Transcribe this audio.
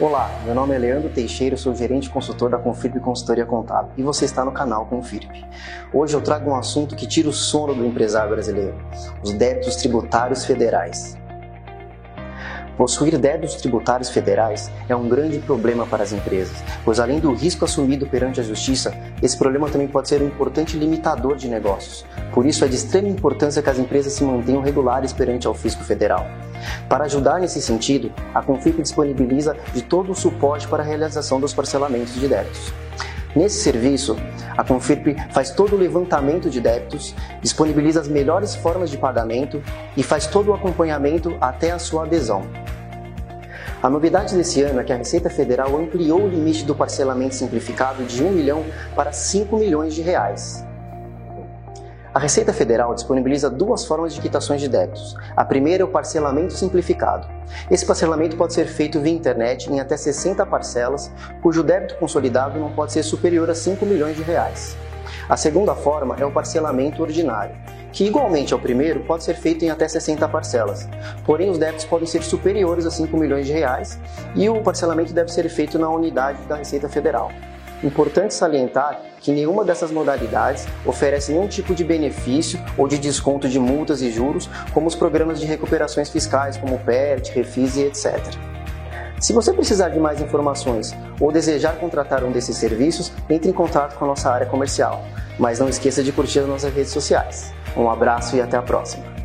Olá, meu nome é Leandro Teixeira, sou gerente consultor da Confirp Consultoria Contábil e você está no canal Confirp. Hoje eu trago um assunto que tira o sono do empresário brasileiro: os débitos tributários federais. Possuir débitos tributários federais é um grande problema para as empresas, pois além do risco assumido perante a justiça, esse problema também pode ser um importante limitador de negócios. Por isso é de extrema importância que as empresas se mantenham regulares perante ao fisco federal. Para ajudar nesse sentido, a Confip disponibiliza de todo o suporte para a realização dos parcelamentos de débitos. Nesse serviço, a Confirp faz todo o levantamento de débitos, disponibiliza as melhores formas de pagamento e faz todo o acompanhamento até a sua adesão. A novidade desse ano é que a Receita Federal ampliou o limite do parcelamento simplificado de 1 milhão para 5 milhões de reais. A Receita Federal disponibiliza duas formas de quitações de débitos. A primeira é o parcelamento simplificado. Esse parcelamento pode ser feito via internet em até 60 parcelas, cujo débito consolidado não pode ser superior a 5 milhões de reais. A segunda forma é o parcelamento ordinário, que igualmente ao primeiro pode ser feito em até 60 parcelas. Porém, os débitos podem ser superiores a 5 milhões de reais e o parcelamento deve ser feito na unidade da Receita Federal. Importante salientar que nenhuma dessas modalidades oferece nenhum tipo de benefício ou de desconto de multas e juros, como os programas de recuperações fiscais, como o PERT, Refis e etc. Se você precisar de mais informações ou desejar contratar um desses serviços, entre em contato com a nossa área comercial. Mas não esqueça de curtir as nossas redes sociais. Um abraço e até a próxima!